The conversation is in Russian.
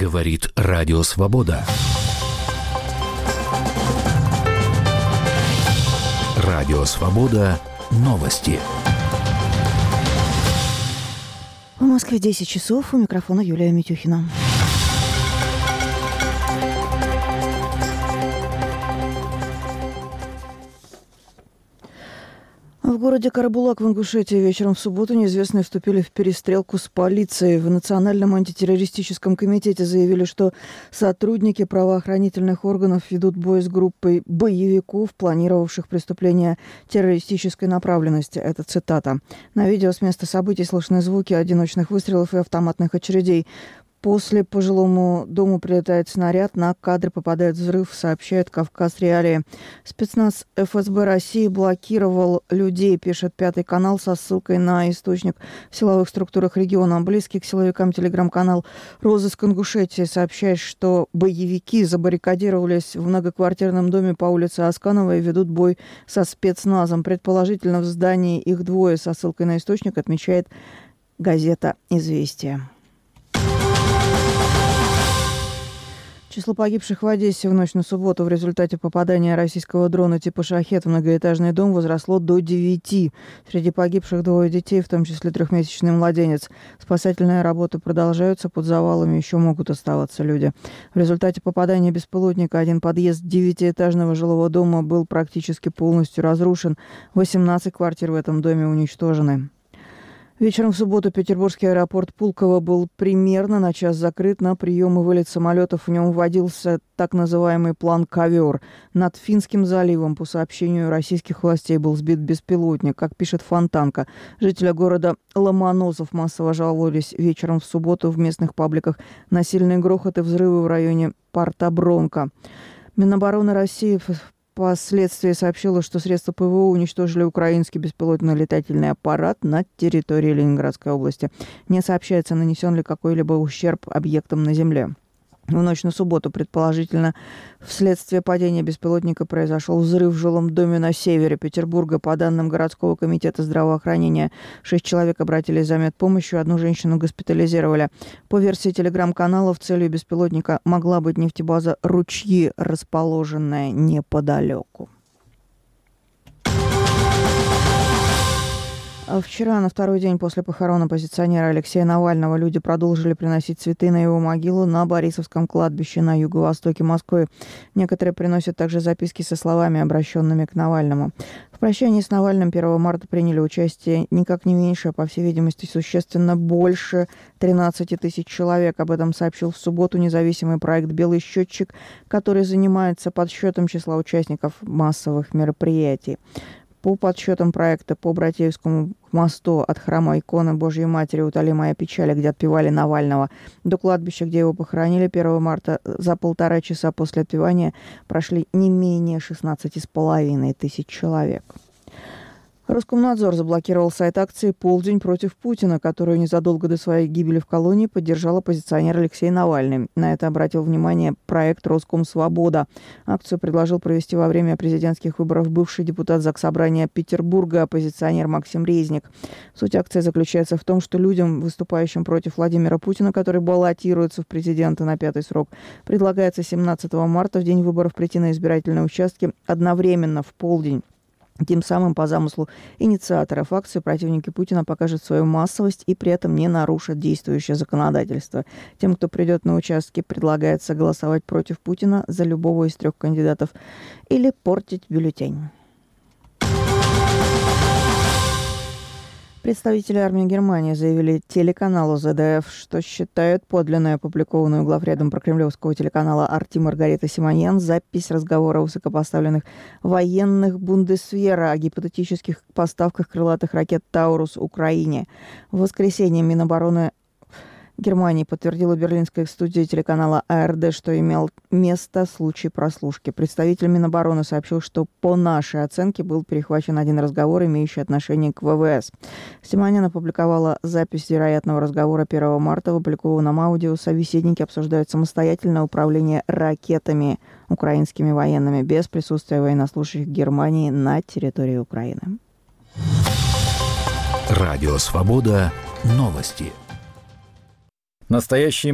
Говорит Радио Свобода. Радио Свобода. Новости. В Москве 10 часов. У микрофона Юлия Митюхина. Городе Карабулак в Ингушетии вечером в субботу неизвестные вступили в перестрелку с полицией. В Национальном антитеррористическом комитете заявили, что сотрудники правоохранительных органов ведут бой с группой боевиков, планировавших преступления террористической направленности. Это цитата. На видео с места событий слышны звуки одиночных выстрелов и автоматных очередей. После по жилому дому прилетает снаряд, на кадры попадает взрыв, сообщает Кавказ Реалии. Спецназ ФСБ России блокировал людей, пишет Пятый канал со ссылкой на источник в силовых структурах региона. Близкий к силовикам телеграм-канал «Розыск Ингушетии» сообщает, что боевики забаррикадировались в многоквартирном доме по улице Асканова и ведут бой со спецназом. Предположительно, в здании их двое со ссылкой на источник отмечает газета «Известия». Число погибших в Одессе в ночь на субботу в результате попадания российского дрона типа «Шахет» в многоэтажный дом возросло до 9. Среди погибших двое детей, в том числе трехмесячный младенец. Спасательные работы продолжаются, под завалами еще могут оставаться люди. В результате попадания беспилотника один подъезд девятиэтажного жилого дома был практически полностью разрушен. 18 квартир в этом доме уничтожены. Вечером в субботу петербургский аэропорт Пулково был примерно на час закрыт на прием и вылет самолетов. В нем вводился так называемый план «Ковер». Над Финским заливом, по сообщению российских властей, был сбит беспилотник. Как пишет Фонтанка, жители города Ломоносов массово жаловались вечером в субботу в местных пабликах на сильные грохоты взрывы в районе Порта Бронко. Минобороны России впоследствии сообщила, что средства ПВО уничтожили украинский беспилотный летательный аппарат на территории Ленинградской области. Не сообщается, нанесен ли какой-либо ущерб объектам на земле. В ночь на субботу, предположительно, вследствие падения беспилотника произошел взрыв в жилом доме на севере Петербурга. По данным городского комитета здравоохранения, шесть человек обратились за медпомощью, одну женщину госпитализировали. По версии телеграм-каналов, целью беспилотника могла быть нефтебаза «Ручьи», расположенная неподалеку. Вчера, на второй день после похорон оппозиционера Алексея Навального, люди продолжили приносить цветы на его могилу на Борисовском кладбище на юго-востоке Москвы. Некоторые приносят также записки со словами, обращенными к Навальному. В прощании с Навальным 1 марта приняли участие никак не меньше, а, по всей видимости, существенно больше 13 тысяч человек. Об этом сообщил в субботу независимый проект «Белый счетчик», который занимается подсчетом числа участников массовых мероприятий. По подсчетам проекта по Братеевскому мосту от храма иконы Божьей Матери «Утоли моя печали», где отпевали Навального, до кладбища, где его похоронили 1 марта, за полтора часа после отпевания прошли не менее 16,5 тысяч человек. Роскомнадзор заблокировал сайт акции «Полдень против Путина», которую незадолго до своей гибели в колонии поддержал оппозиционер Алексей Навальный. На это обратил внимание проект «Роском Свобода». Акцию предложил провести во время президентских выборов бывший депутат Заксобрания Петербурга, оппозиционер Максим Резник. Суть акции заключается в том, что людям, выступающим против Владимира Путина, который баллотируется в президенты на пятый срок, предлагается 17 марта в день выборов прийти на избирательные участки одновременно в полдень тем самым, по замыслу инициаторов акции, противники Путина покажут свою массовость и при этом не нарушат действующее законодательство. Тем, кто придет на участки, предлагается голосовать против Путина за любого из трех кандидатов или портить бюллетень. Представители армии Германии заявили телеканалу ЗДФ, что считают подлинную опубликованную главредом прокремлевского телеканала «Арти» Маргарита Симоньян запись разговора высокопоставленных военных Бундесвера о гипотетических поставках крылатых ракет «Таурус» Украине. В воскресенье Минобороны Германии подтвердила берлинская студия телеканала АРД, что имел место случай прослушки. Представитель Минобороны сообщил, что по нашей оценке был перехвачен один разговор, имеющий отношение к ВВС. Симонян опубликовала запись вероятного разговора 1 марта в опубликованном аудио. Собеседники обсуждают самостоятельное управление ракетами украинскими военными без присутствия военнослужащих Германии на территории Украины. Радио «Свобода». Новости. Настоящие